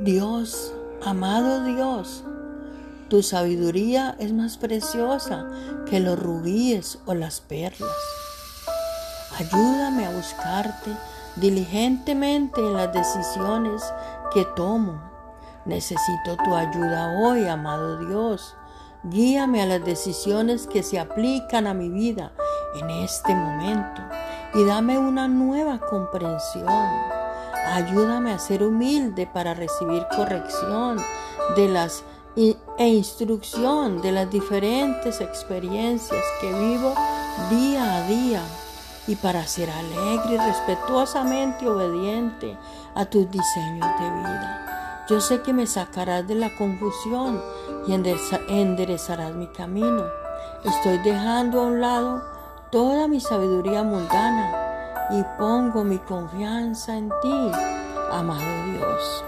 Dios, amado Dios, tu sabiduría es más preciosa que los rubíes o las perlas. Ayúdame a buscarte diligentemente en las decisiones que tomo. Necesito tu ayuda hoy, amado Dios. Guíame a las decisiones que se aplican a mi vida en este momento y dame una nueva comprensión. Ayúdame a ser humilde para recibir corrección de las e instrucción de las diferentes experiencias que vivo día a día y para ser alegre y respetuosamente obediente a tus diseños de vida. Yo sé que me sacarás de la confusión y enderezarás mi camino. Estoy dejando a un lado toda mi sabiduría mundana y pongo mi confianza en ti, amado Dios.